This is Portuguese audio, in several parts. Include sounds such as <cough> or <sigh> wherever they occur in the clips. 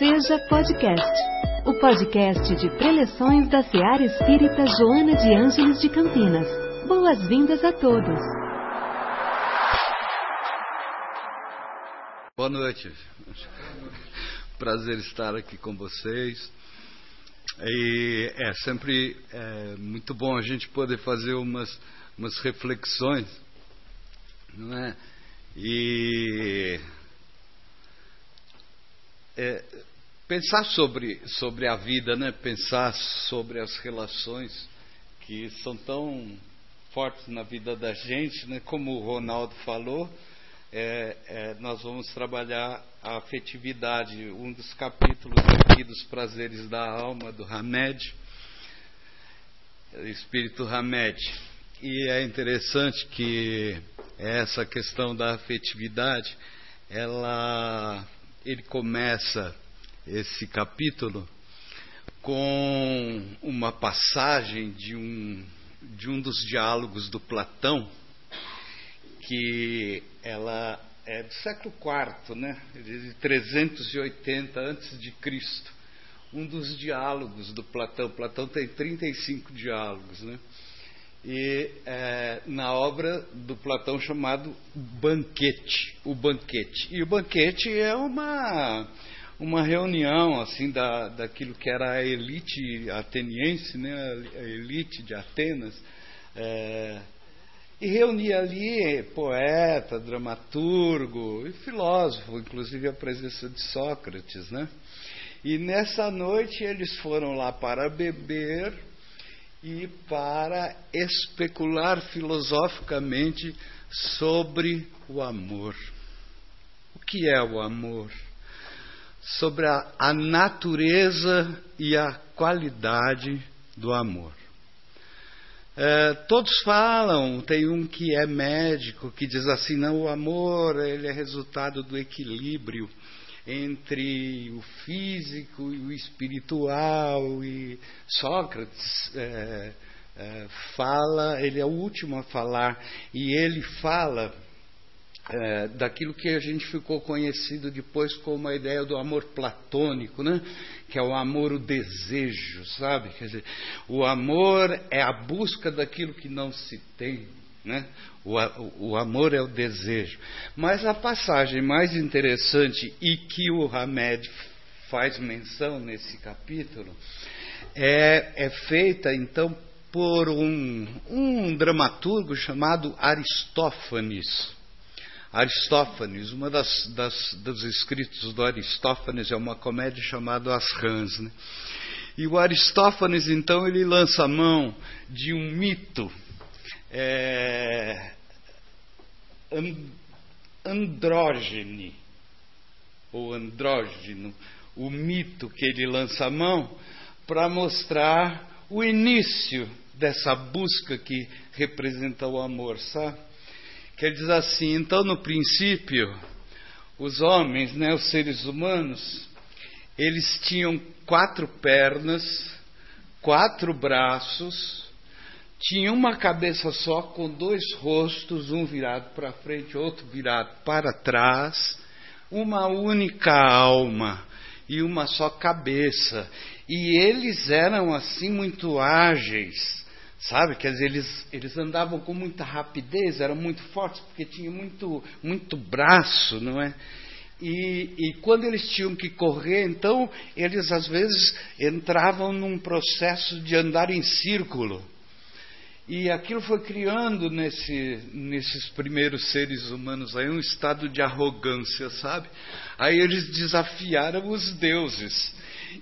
Seja Podcast, o podcast de preleções da Seara Espírita Joana de Ângeles de Campinas. Boas-vindas a todos. Boa noite. Prazer estar aqui com vocês. E é sempre é, muito bom a gente poder fazer umas, umas reflexões, não é? E é, pensar sobre, sobre a vida, né? pensar sobre as relações que são tão fortes na vida da gente, né? como o Ronaldo falou, é, é, nós vamos trabalhar a afetividade, um dos capítulos aqui dos prazeres da alma, do Hamed, Espírito Hamed. E é interessante que essa questão da afetividade, ela, ele começa esse capítulo com uma passagem de um, de um dos diálogos do Platão, que ela é do século IV, né? de 380 antes de Cristo. Um dos diálogos do Platão. Platão tem 35 diálogos, né? E é, na obra do Platão chamado Banquete, o Banquete. E o Banquete é uma uma reunião assim da, daquilo que era a elite ateniense, né? A elite de Atenas. É, e reunia ali poeta, dramaturgo e filósofo, inclusive a presença de Sócrates, né? E nessa noite eles foram lá para beber e para especular filosoficamente sobre o amor. O que é o amor? Sobre a, a natureza e a qualidade do amor. É, todos falam, tem um que é médico que diz assim, não, o amor ele é resultado do equilíbrio entre o físico e o espiritual e Sócrates é, é, fala, ele é o último a falar e ele fala é, daquilo que a gente ficou conhecido depois como a ideia do amor platônico, né? que é o amor, o desejo, sabe? Quer dizer, o amor é a busca daquilo que não se tem, né? O, o, amor é o desejo. Mas a passagem mais interessante e que o Hamed faz menção nesse capítulo é, é feita então por um, um dramaturgo chamado Aristófanes. Aristófanes, uma das, das, dos escritos do Aristófanes é uma comédia chamada As Rãs. Né? E o Aristófanes, então, ele lança a mão de um mito é, andrógene, ou andrógeno, o mito que ele lança a mão para mostrar o início dessa busca que representa o amor, sabe? Que ele diz assim: então, no princípio, os homens, né, os seres humanos, eles tinham quatro pernas, quatro braços, tinham uma cabeça só com dois rostos, um virado para frente, outro virado para trás, uma única alma e uma só cabeça. E eles eram assim muito ágeis Sabe? Quer dizer, eles, eles andavam com muita rapidez, eram muito fortes, porque tinham muito, muito braço, não é? E, e, quando eles tinham que correr, então, eles às vezes entravam num processo de andar em círculo. E aquilo foi criando nesse, nesses primeiros seres humanos aí um estado de arrogância, sabe? Aí eles desafiaram os deuses.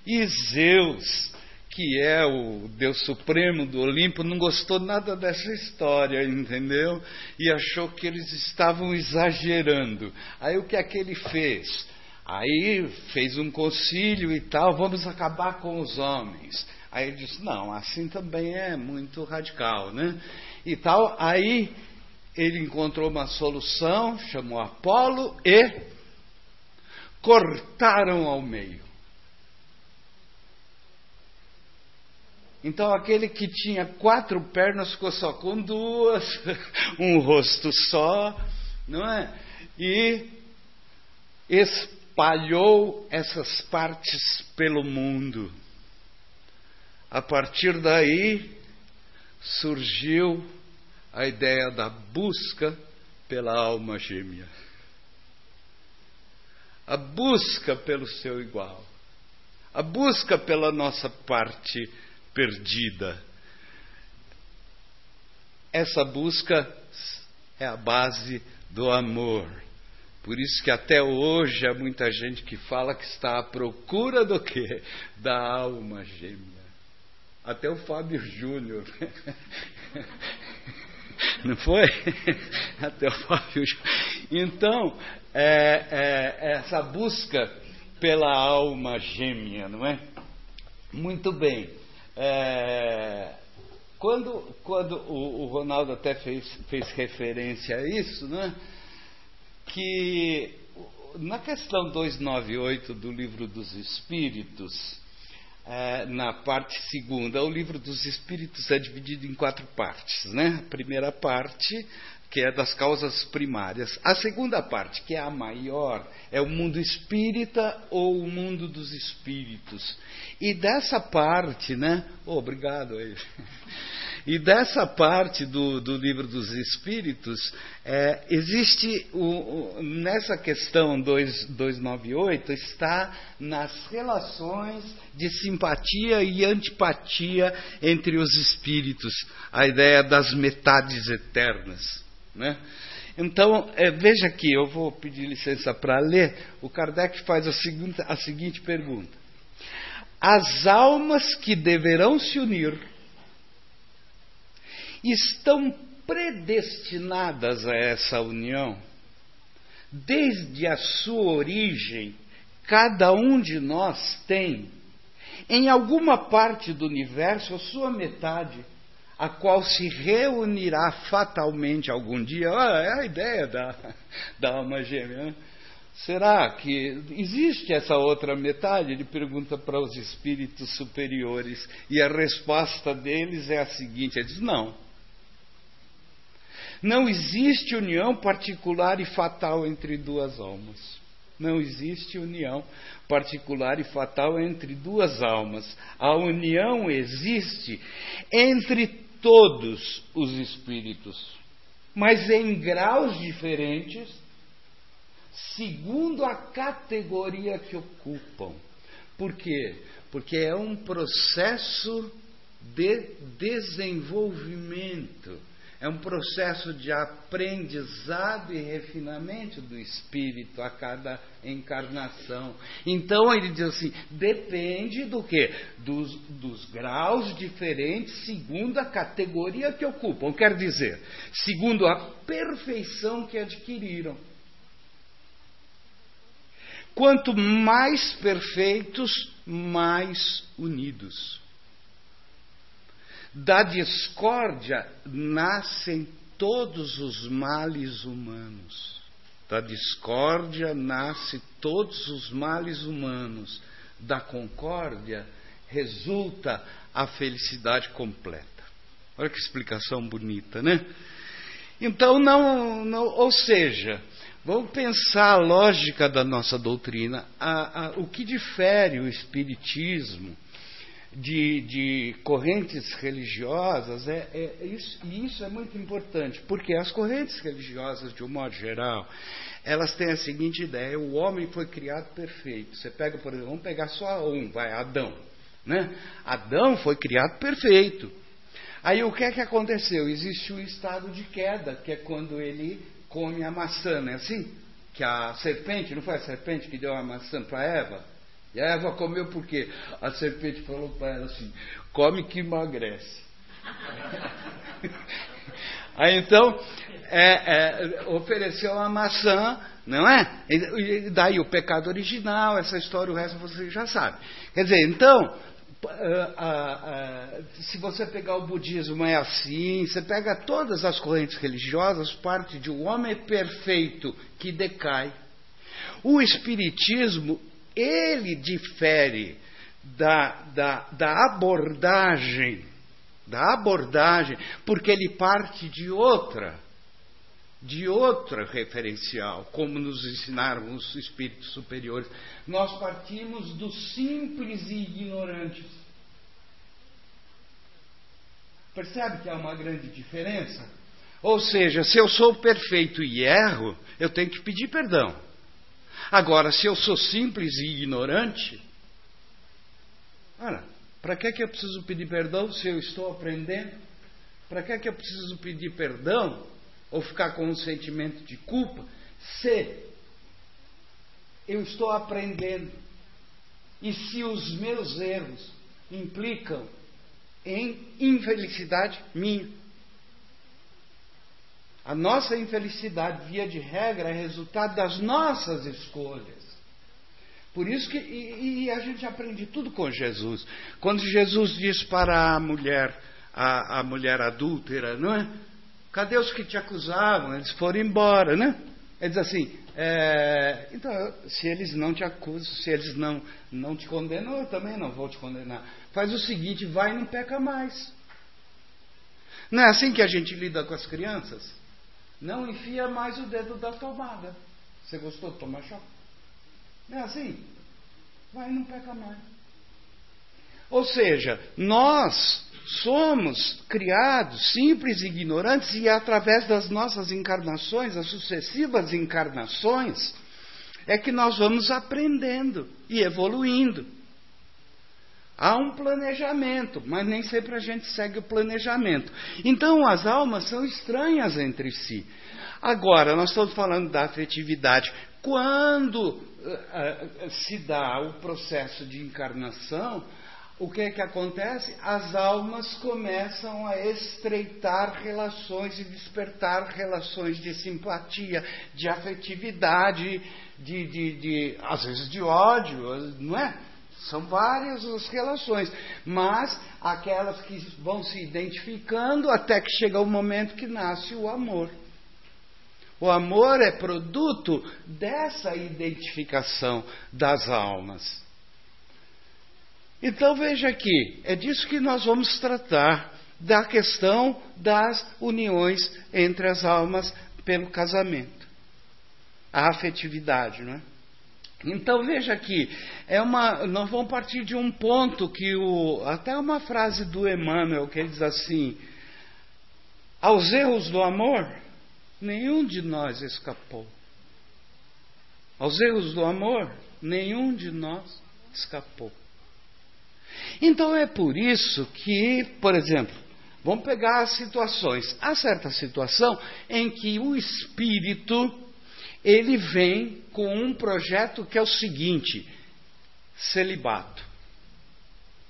E Zeus, que é o Deus Supremo do Olimpo, não gostou nada dessa história, entendeu? E achou que eles estavam exagerando. Aí o que é que ele fez? Aí fez um concílio e tal, vamos acabar com os homens. Aí ele disse: não, assim também é muito radical, né? E tal. Aí ele encontrou uma solução, chamou Apolo e cortaram ao meio. Então aquele que tinha quatro pernas ficou só com duas, <laughs> um rosto só, não é? E espalhou essas partes pelo mundo. A partir daí surgiu a ideia da busca pela alma gêmea. A busca pelo seu igual. A busca pela nossa parte perdida. Essa busca é a base do amor. Por isso que até hoje há muita gente que fala que está à procura do quê? Da alma gêmea. Até o Fábio Júnior. <laughs> Não foi? Até o Fábio Júnior. Então, é, é, essa busca pela alma gêmea, não é? Muito bem. É, quando, quando o, o, Ronaldo até fez, fez referência a isso, né? que na questão 298 do Livro dos Espíritos, é, na parte segunda, o Livro dos Espíritos é dividido em quatro partes. Né? A primeira parte, que é das causas primárias. A segunda parte, que é a maior, é o mundo espírita ou o mundo dos espíritos. E dessa parte, né? Oh, obrigado aí. E dessa parte do, do livro dos Espíritos, é, existe, o, o, nessa questão 2, 298, está nas relações de simpatia e antipatia entre os espíritos, a ideia das metades eternas. Né? Então, é, veja aqui, eu vou pedir licença para ler. O Kardec faz a seguinte, a seguinte pergunta: As almas que deverão se unir estão predestinadas a essa união. Desde a sua origem, cada um de nós tem, em alguma parte do universo, a sua metade, a qual se reunirá fatalmente algum dia. Ah, é a ideia da, <laughs> da alma gêmea. Né? Será que existe essa outra metade? Ele pergunta para os espíritos superiores. E a resposta deles é a seguinte: ele diz, não. Não existe união particular e fatal entre duas almas. Não existe união particular e fatal entre duas almas. A união existe entre todos os espíritos, mas em graus diferentes, segundo a categoria que ocupam. Por quê? Porque é um processo de desenvolvimento é um processo de aprendizado e refinamento do espírito a cada encarnação. Então ele diz assim: depende do que? Dos, dos graus diferentes segundo a categoria que ocupam. Quer dizer, segundo a perfeição que adquiriram. Quanto mais perfeitos, mais unidos. Da discórdia nascem todos os males humanos. Da discórdia nascem todos os males humanos. Da concórdia resulta a felicidade completa. Olha que explicação bonita, né? Então, não, não ou seja, vamos pensar a lógica da nossa doutrina, a, a, o que difere o Espiritismo de, de correntes religiosas, é, é, isso, e isso é muito importante, porque as correntes religiosas, de um modo geral, elas têm a seguinte ideia: o homem foi criado perfeito. Você pega, por exemplo, vamos pegar só um, vai, Adão. Né? Adão foi criado perfeito. Aí o que é que aconteceu? Existe o estado de queda, que é quando ele come a maçã, não é assim? Que a serpente, não foi a serpente que deu a maçã para Eva? E a Eva comeu porque a serpente falou para ela assim: come que emagrece. <laughs> Aí então é, é, ofereceu uma maçã, não é? E daí o pecado original, essa história, o resto você já sabe. Quer dizer, então, se você pegar o budismo é assim, você pega todas as correntes religiosas, parte de um homem perfeito que decai. O espiritismo ele difere da, da, da abordagem, da abordagem, porque ele parte de outra, de outra referencial, como nos ensinaram os espíritos superiores. Nós partimos do simples e ignorantes. Percebe que há uma grande diferença? Ou seja, se eu sou perfeito e erro, eu tenho que pedir perdão. Agora, se eu sou simples e ignorante, para que, é que eu preciso pedir perdão se eu estou aprendendo? Para que, é que eu preciso pedir perdão ou ficar com um sentimento de culpa se eu estou aprendendo e se os meus erros implicam em infelicidade minha? A nossa infelicidade, via de regra, é resultado das nossas escolhas. Por isso que e, e, a gente aprende tudo com Jesus. Quando Jesus diz para a mulher, a, a mulher adúltera, não é? Cadê os que te acusavam? Eles foram embora, né? Ele diz assim: é, então, se eles não te acusam, se eles não, não te condenam, eu também não vou te condenar. Faz o seguinte: vai e não peca mais. Não é assim que a gente lida com as crianças? Não enfia mais o dedo da tomada. Você gostou de tomar choque? Não é assim? Vai e não peca mais. Ou seja, nós somos criados simples e ignorantes e através das nossas encarnações, as sucessivas encarnações, é que nós vamos aprendendo e evoluindo. Há um planejamento, mas nem sempre a gente segue o planejamento. Então as almas são estranhas entre si. Agora, nós estamos falando da afetividade. Quando uh, uh, se dá o processo de encarnação, o que é que acontece? As almas começam a estreitar relações e despertar relações de simpatia, de afetividade, de, de, de às vezes de ódio, não é? São várias as relações, mas aquelas que vão se identificando até que chega o momento que nasce o amor. O amor é produto dessa identificação das almas. Então veja aqui, é disso que nós vamos tratar, da questão das uniões entre as almas pelo casamento. A afetividade, não é? Então veja aqui, é uma, nós vamos partir de um ponto que o, até uma frase do Emmanuel que ele diz assim: aos erros do amor, nenhum de nós escapou. Aos erros do amor, nenhum de nós escapou. Então é por isso que, por exemplo, vamos pegar as situações. Há certa situação em que o espírito ele vem com um projeto que é o seguinte: celibato.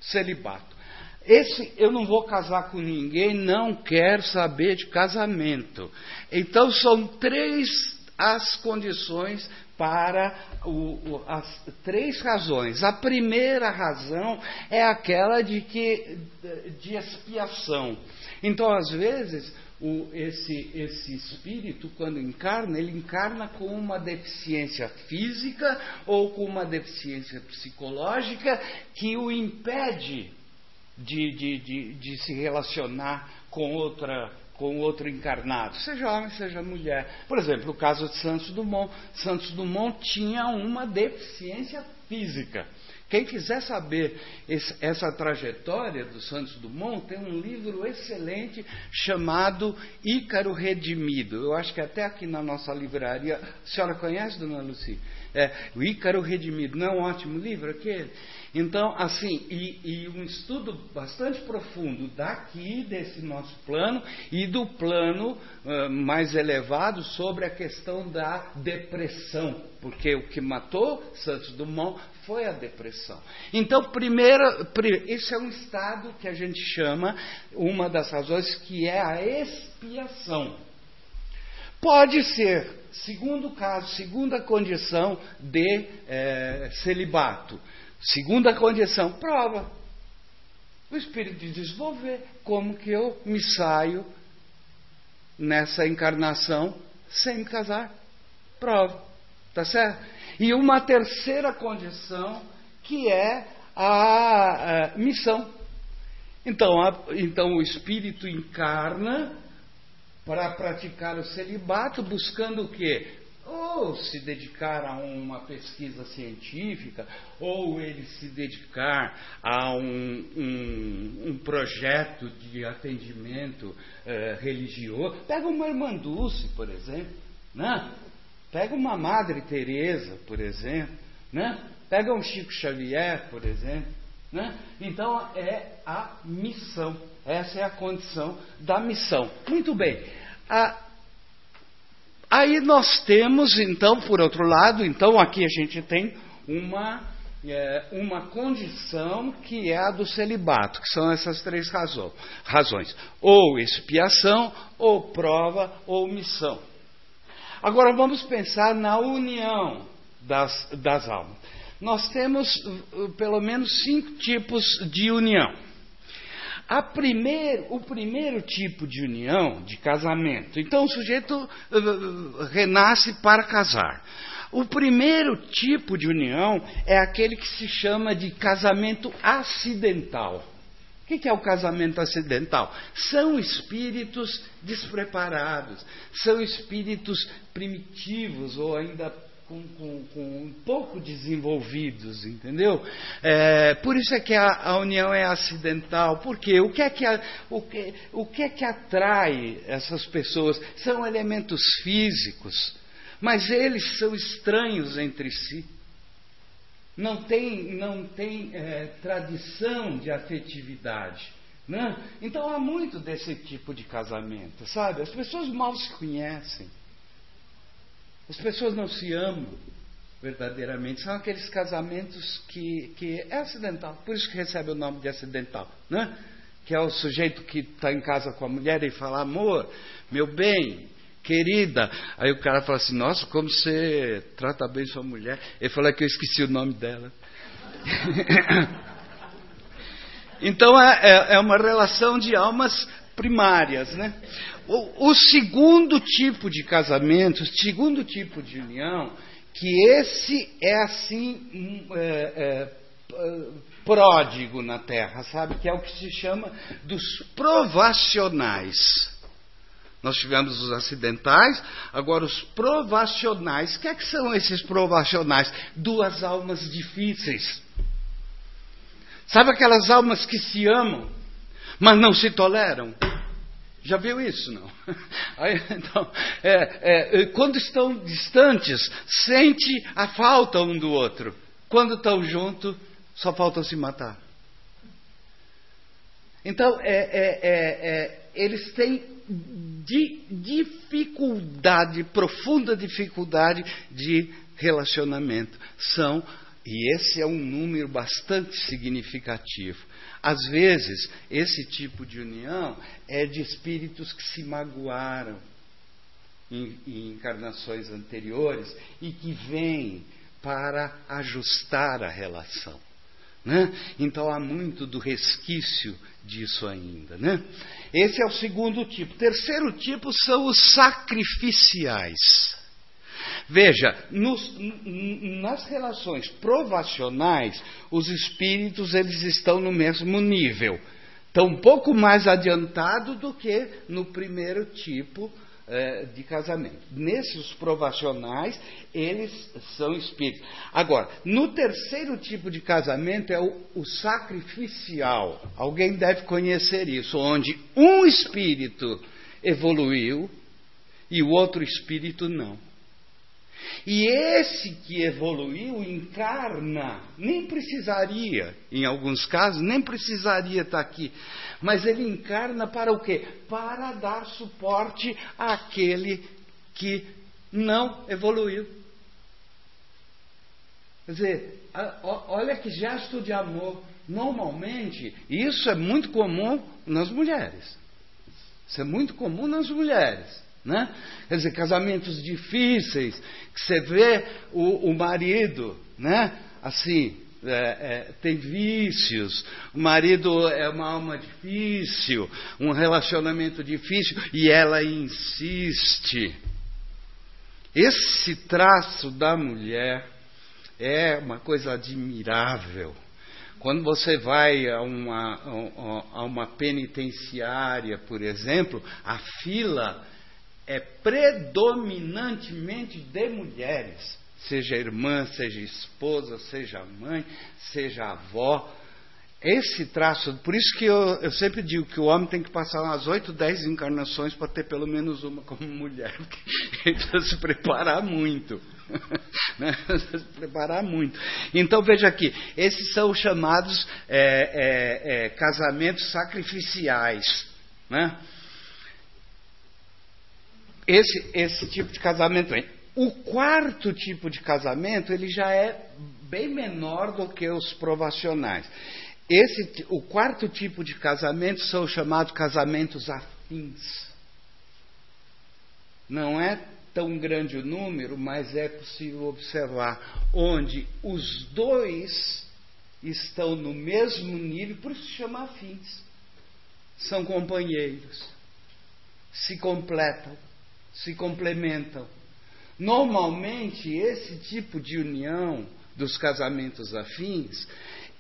Celibato. Esse eu não vou casar com ninguém, não quero saber de casamento. Então são três as condições para o, as três razões. A primeira razão é aquela de que de expiação. Então, às vezes, o, esse, esse espírito, quando encarna, ele encarna com uma deficiência física ou com uma deficiência psicológica que o impede de, de, de, de se relacionar com outra com outro encarnado, seja homem, seja mulher. Por exemplo, o caso de Santos Dumont. Santos Dumont tinha uma deficiência física. Quem quiser saber esse, essa trajetória do Santos Dumont, tem um livro excelente chamado Ícaro Redimido. Eu acho que até aqui na nossa livraria. A senhora conhece, dona Luci? É, o Ícaro Redimido. Não é um ótimo livro aquele? Então, assim, e, e, um estudo bastante profundo daqui, desse nosso plano, e do plano uh, mais elevado sobre a questão da depressão, porque o que matou Santos Dumont foi a depressão. Então, primeiro, esse é um estado que a gente chama, uma das razões, que é a expiação. Pode ser, segundo caso, segunda condição de eh, celibato Segunda condição, prova. O Espírito diz: vou ver como que eu me saio nessa encarnação sem me casar. Prova. Tá certo? E uma terceira condição, que é a, a missão. Então, a, então o Espírito encarna para praticar o celibato, buscando o quê? Ou se dedicar a uma pesquisa científica, ou ele se dedicar a um, um, um projeto de atendimento eh, religioso. Pega uma irmã Dulce, por exemplo, né? Pega uma Madre Teresa, por exemplo, né? Pega um Chico Xavier, por exemplo, né? Então é a missão. Essa é a condição da missão. Muito bem. Aí nós temos, então, por outro lado, então aqui a gente tem uma, é, uma condição que é a do celibato, que são essas três razão, razões: ou expiação, ou prova, ou missão. Agora vamos pensar na união das, das almas. Nós temos uh, pelo menos cinco tipos de união. O primeiro tipo de união, de casamento, então o sujeito uh, renasce para casar. O primeiro tipo de união é aquele que se chama de casamento acidental. O que é o casamento acidental? São espíritos despreparados, são espíritos primitivos ou ainda com, com, com um pouco desenvolvidos, entendeu? É, por isso é que a, a, união é acidental. Porque o que é que, a, o que, o que é que atrai essas pessoas? São elementos físicos, mas eles são estranhos entre si. Não tem, não tem é, tradição de afetividade. Né? Então há muito desse tipo de casamento, sabe? As pessoas mal se conhecem. As pessoas não se amam verdadeiramente. São aqueles casamentos que, que é acidental. Por isso que recebe o nome de acidental. Né? Que é o sujeito que está em casa com a mulher e fala, amor, meu bem, querida. Aí o cara fala assim, nossa, como você trata bem sua mulher. Ele fala que eu esqueci o nome dela. <laughs> então é, é, é uma relação de almas primárias, né? O, segundo tipo de casamento, o segundo tipo de união, que esse é assim é, é, pródigo na Terra, sabe? Que é o que se chama dos provacionais. Nós tivemos os acidentais, agora os provacionais. O que, é que são esses provacionais? Duas almas difíceis. Sabe aquelas almas que se amam, mas não se toleram? Já viu isso, não? <laughs> Aí, então, é, é, quando estão distantes, sente a falta um do outro. Quando estão juntos, só falta se matar. Então, é, é, é, é eles têm di, dificuldade, profunda dificuldade de relacionamento. São, e esse é um número bastante significativo. Às vezes, esse tipo de união é de espíritos que se magoaram em, em encarnações anteriores e que vêm para ajustar a relação. Né? Então há muito do resquício disso ainda. Né? Esse é o segundo tipo. Terceiro tipo são os sacrificiais. Veja, nos, nas relações provacionais, os espíritos eles estão no mesmo nível. Estão um pouco mais adiantado do que no primeiro tipo é, de casamento. Nesses provacionais, eles são espíritos. Agora, no terceiro tipo de casamento é o, o sacrificial. Alguém deve conhecer isso, onde um espírito evoluiu e o outro espírito não. E esse que evoluiu encarna, nem precisaria, em alguns casos, nem precisaria estar aqui, mas ele encarna para o quê? Para dar suporte àquele que não evoluiu. Quer dizer, olha que gesto de amor. Normalmente, isso é muito comum nas mulheres. Isso é muito comum nas mulheres. Né? Quer dizer, casamentos difíceis, que você vê o, o marido, né? assim, é, é, tem vícios, o marido é uma alma difícil, um relacionamento difícil, e ela insiste. Esse traço da mulher é uma coisa admirável. Quando você vai a uma, a uma penitenciária, por exemplo, a fila é predominantemente de mulheres, seja irmã, seja esposa, seja mãe, seja avó. Esse traço, por isso que eu, eu, sempre digo que o homem tem que passar umas 8, 10 encarnações para ter pelo menos uma como <laughs> mulher. Ele precisa se preparar muito. <laughs> Né? se preparar muito. Então veja aqui, esses são os chamados é, é, é, casamentos sacrificiais. Né? Esse, esse tipo de casamento vem. O quarto tipo de casamento ele já é bem menor do que os provacionais. Esse, o quarto tipo de casamento são os chamados casamentos afins. Não é tão grande o número, mas é possível observar onde os dois estão no mesmo nível, por isso se chama afins. São companheiros, se completam, se complementam. Normalmente, esse tipo de união dos casamentos afins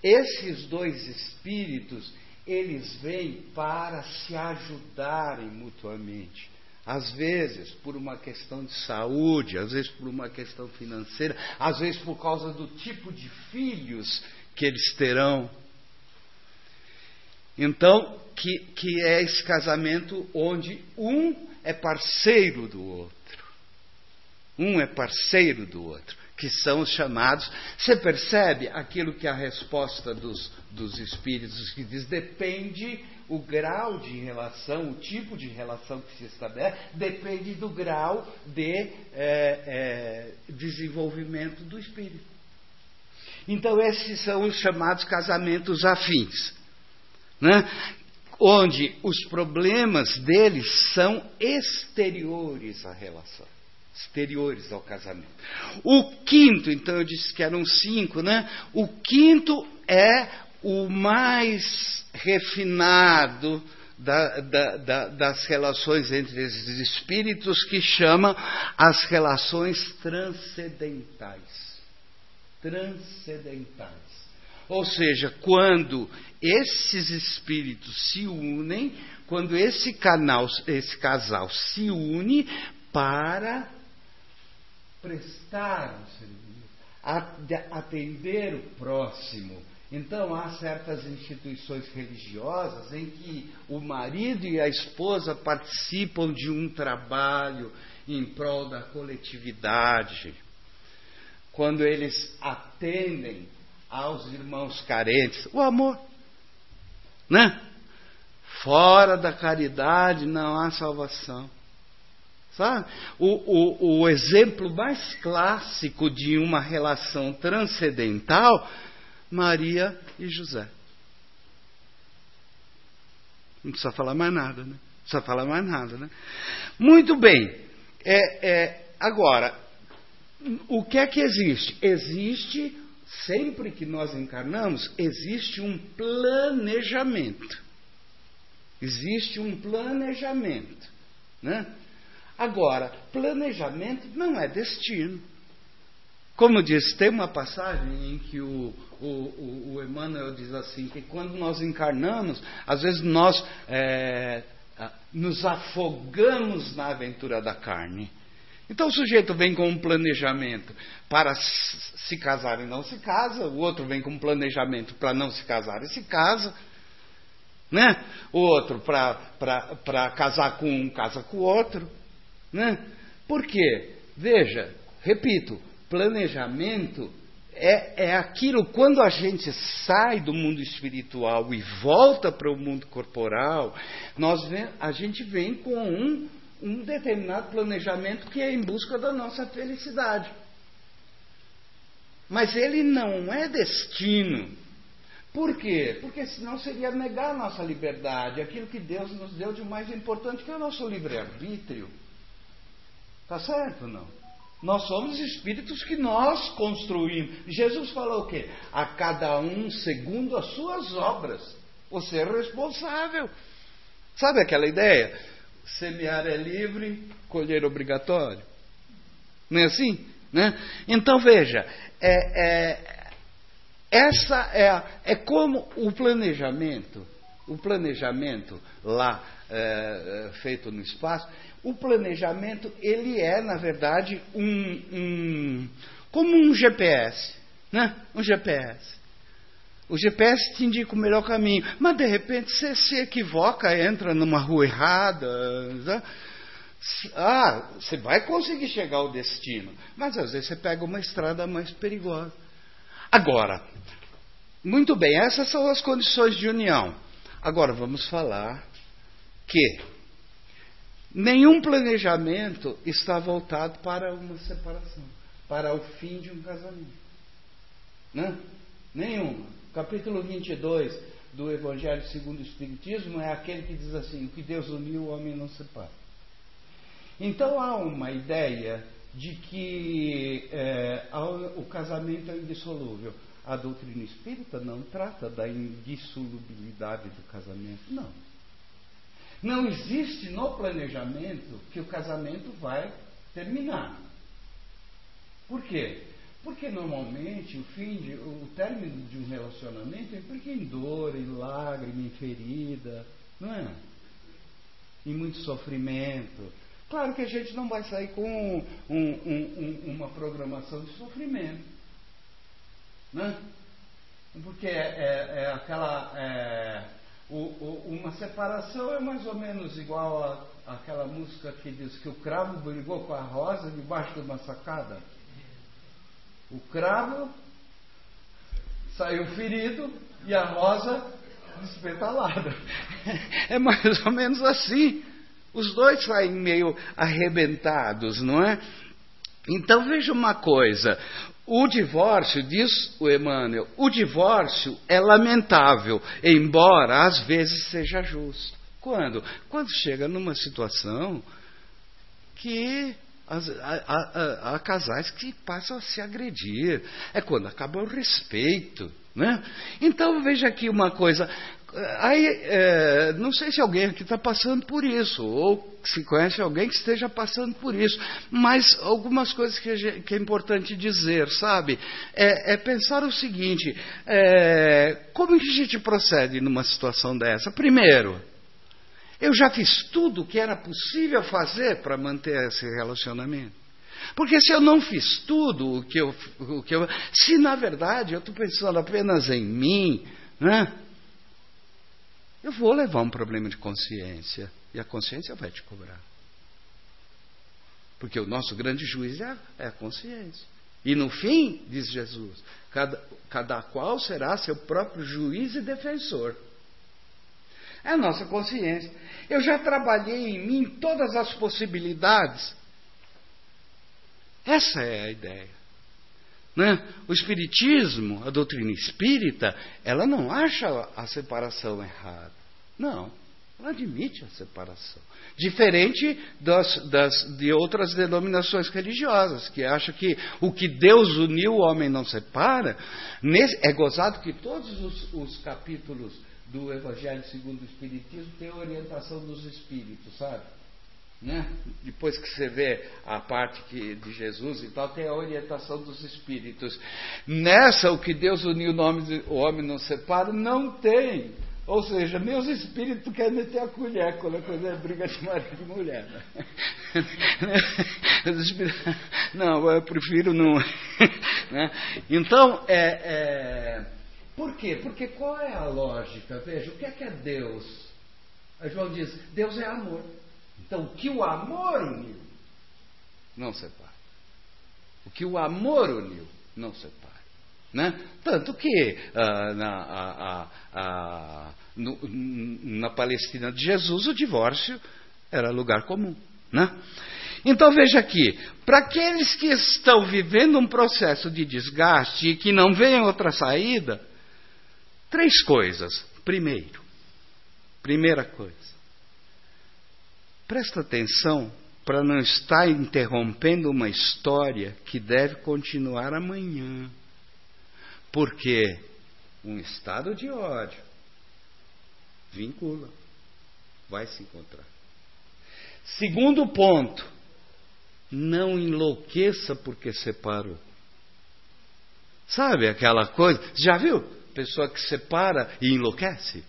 esses dois espíritos, eles vêm para se ajudarem mutuamente. Às vezes por uma questão de saúde, às vezes por uma questão financeira, às vezes por causa do tipo de filhos que eles terão. Então, que, que é esse casamento onde um é parceiro do outro. Um é parceiro do outro que são os chamados. Você percebe aquilo que a resposta dos, dos espíritos que diz depende o grau de relação, o tipo de relação que se estabelece, depende do grau de é, é, desenvolvimento do espírito. Então, esses são os chamados casamentos afins, né? Onde os problemas deles são exteriores à relação exteriores ao casamento. O quinto, então eu disse que eram cinco, né? O quinto é o mais refinado da, da, da, das relações entre esses espíritos, que chama as relações transcendentais. Transcendentais. Ou seja, quando esses espíritos se unem, quando esse, canal, esse casal se une para prestar o serviço, atender o próximo. Então, há certas instituições religiosas em que o marido e a esposa participam de um trabalho em prol da coletividade. Quando eles atendem aos irmãos carentes, o amor, né? Fora da caridade não há salvação. Sabe? O, o, o exemplo mais clássico de uma relação transcendental, Maria e José. Não precisa falar mais nada, né? Não precisa falar mais nada, né? Muito bem. É, é, agora, o que é que existe? Existe, sempre que nós encarnamos, existe um planejamento. Existe um planejamento. Né? Agora, planejamento não é destino. Como diz, tem uma passagem em que o, o, o, Emmanuel diz assim: que quando nós encarnamos, às vezes nós é, nos afogamos na aventura da carne. Então o sujeito vem com um planejamento para se casar e não se casa, o outro vem com um planejamento para não se casar e se casa. Né? O outro para casar com um, casa com o outro. Né? Por quê? Veja, repito, planejamento é, é aquilo quando a gente sai do mundo espiritual e volta para o mundo corporal, nós vem, a gente vem com um, um determinado planejamento que é em busca da nossa felicidade. Mas ele não é destino. Por quê? Porque senão seria negar a nossa liberdade, aquilo que Deus nos deu de mais importante, que é o nosso livre-arbítrio. Está certo ou não? Nós somos espíritos que nós construímos. Jesus falou o quê? A cada um segundo as suas obras. Você é responsável. Sabe aquela ideia? Semear é livre, colher obrigatório. Não é assim? Né? Então veja, é, é, essa é, é como o planejamento, o planejamento lá é, feito no espaço. O planejamento ele é, na verdade, um, um como um GPS, né? Um GPS. O GPS te indica o melhor caminho, mas de repente você se equivoca, entra numa rua errada. Né? Ah, você vai conseguir chegar ao destino, mas às vezes você pega uma estrada mais perigosa. Agora, muito bem, essas são as condições de união. Agora vamos falar que nenhum planejamento está voltado para uma separação, para o fim de um casamento. Né? Nenhuma. Capítulo 22 do Evangelho segundo o Espiritismo é aquele que diz assim: o que Deus uniu, o homem não separa. Então há uma ideia de que é, o casamento é indissolúvel. A doutrina espírita não trata da indissolubilidade do casamento, não. Não existe no planejamento que o casamento vai terminar. Por quê? Porque normalmente o fim de, o término de um relacionamento implica em dor, em lágrima, em ferida, não é? Em muito sofrimento. Claro que a gente não vai sair com um, um, um, uma programação de sofrimento. Né? Porque é, é, é aquela. É, o, o, uma separação é mais ou menos igual àquela música que diz que o cravo brigou com a rosa debaixo de uma sacada. O cravo saiu ferido e a rosa despetalada. <laughs> É mais ou menos assim. Os dois saem meio arrebentados, não é? Então veja uma coisa: o divórcio, diz o Emmanuel, o divórcio é lamentável, embora às vezes seja justo. Quando? Quando chega numa situação que há casais que passam a se agredir. É quando acaba o respeito. Né? Então veja aqui uma coisa: Aí, é, não sei se alguém aqui está passando por isso, ou se conhece alguém que esteja passando por isso, mas algumas coisas que, que é importante dizer, sabe? É, é pensar o seguinte: é, como que a gente procede numa situação dessa? Primeiro, eu já fiz tudo o que era possível fazer para manter esse relacionamento. Porque se eu não fiz tudo o que eu. O que eu se na verdade eu estou pensando apenas em mim, né? eu vou levar um problema de consciência. E a consciência vai te cobrar. Porque o nosso grande juiz é, é a consciência. E no fim, diz Jesus, cada, cada qual será seu próprio juiz e defensor. É a nossa consciência. Eu já trabalhei em mim todas as possibilidades. Essa é a ideia. Né? O Espiritismo, a doutrina espírita, ela não acha a separação errada. Não, ela admite a separação. Diferente das, das, de outras denominações religiosas, que acham que o que Deus uniu, o homem não separa. Nesse, é gozado que todos os, os capítulos do Evangelho segundo o Espiritismo têm a orientação dos espíritos, sabe? Né? Depois que você vê a parte que, de Jesus e tal, tem a orientação dos espíritos. Nessa, o que Deus uniu, o homem não separa, não tem. Ou seja, meus espíritos querem meter a colher quando a coisa é briga de marido e mulher. Né? Não, eu prefiro não. <laughs> Né? Então, é, é, por quê? Porque qual é a lógica? Veja, o que é que é Deus? Aí João diz: Deus é amor. Então, o que o amor uniu, não separa. O que o amor uniu, não separa. Né? Tanto que ah, na, a, a, no, na Palestina de Jesus o divórcio era lugar comum. Né? Então veja aqui, para aqueles que estão vivendo um processo de desgaste e que não veem outra saída, três coisas. Primeiro, primeira coisa, Presta atenção para não estar interrompendo uma história que deve continuar amanhã. Porque um estado de ódio vincula, vai se encontrar. Segundo ponto, não enlouqueça porque separou. Sabe aquela coisa? Já viu? Pessoa que separa e enlouquece?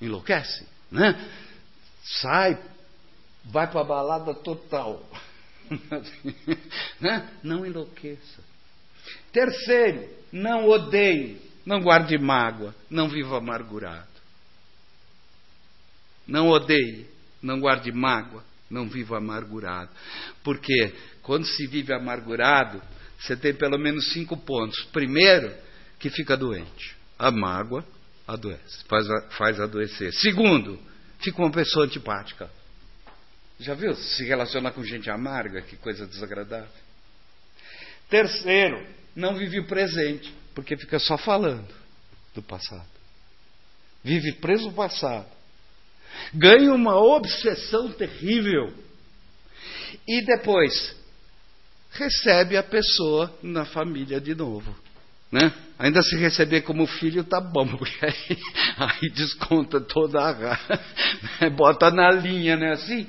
Enlouquece, né? sai, vai para a balada total. <laughs> né? Não enlouqueça. Terceiro, não odeie, não guarde mágoa, não viva amargurado. Não odeie, não guarde mágoa, não viva amargurado. Porque quando se vive amargurado, você tem pelo menos cinco pontos. Primeiro, que fica doente. A mágoa adoece, faz, faz adoecer. Segundo, fica uma pessoa antipática. Já viu? Se relaciona com gente amarga, que coisa desagradável. Terceiro, não vive o presente, porque fica só falando do passado. Vive preso no passado. Ganha uma obsessão terrível. E depois, recebe a pessoa na família de novo. Né? Ainda se receber como filho tá bom, <laughs> porque aí, aí desconta toda a né? bota na linha, né? Assim,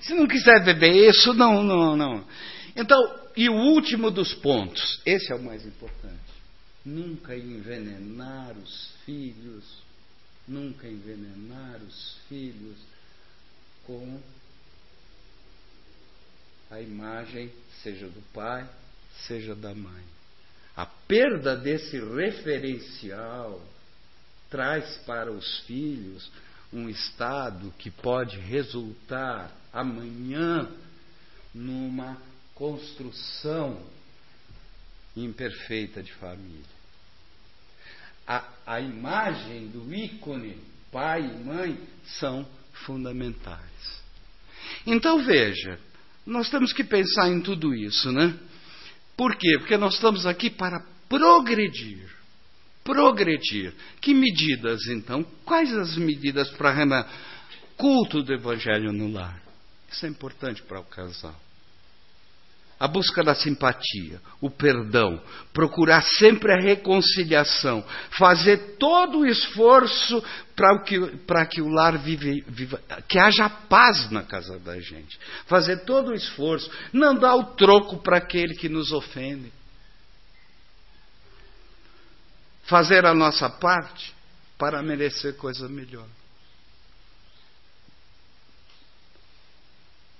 se não quiser beber isso, não, não, não. Então, e o último dos pontos, esse é o mais importante. Nunca envenenar os filhos, nunca envenenar os filhos com a imagem, seja do pai, seja da mãe. A perda desse referencial traz para os filhos um estado que pode resultar amanhã numa construção imperfeita de família. A, a imagem do ícone pai e mãe são fundamentais. Então veja, nós temos que pensar em tudo isso, né? Por quê? Porque nós estamos aqui para progredir. Progredir. Que medidas, então? Quais as medidas para culto do Evangelho no lar? Isso é importante para o casal. A busca da simpatia, o perdão, procurar sempre a reconciliação, fazer todo o esforço para que, que o lar vive, viva, que haja paz na casa da gente. Fazer todo o esforço, não dar o troco para aquele que nos ofende. Fazer a nossa parte para merecer coisa melhor.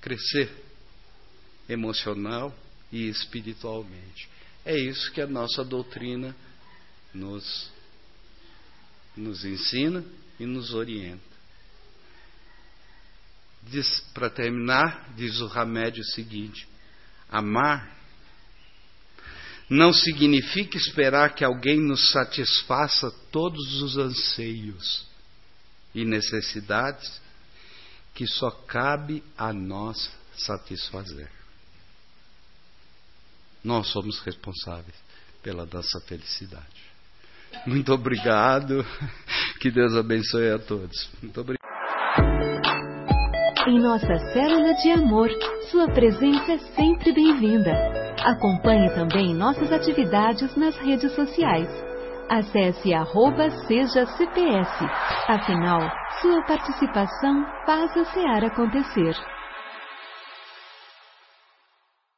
crescer emocional e espiritualmente. É isso que a nossa doutrina nos, nos ensina e nos orienta. Para terminar, diz o remédio seguinte: amar não significa esperar que alguém nos satisfaça todos os anseios e necessidades que só cabe a nós satisfazer. Nós somos responsáveis pela nossa felicidade. Muito obrigado. Que Deus abençoe a todos. Muito obrigado. Em nossa célula de amor, sua presença é sempre bem-vinda. Acompanhe também nossas atividades nas redes sociais. Acesse arroba seja CPS. Afinal, sua participação faz a SEAR acontecer.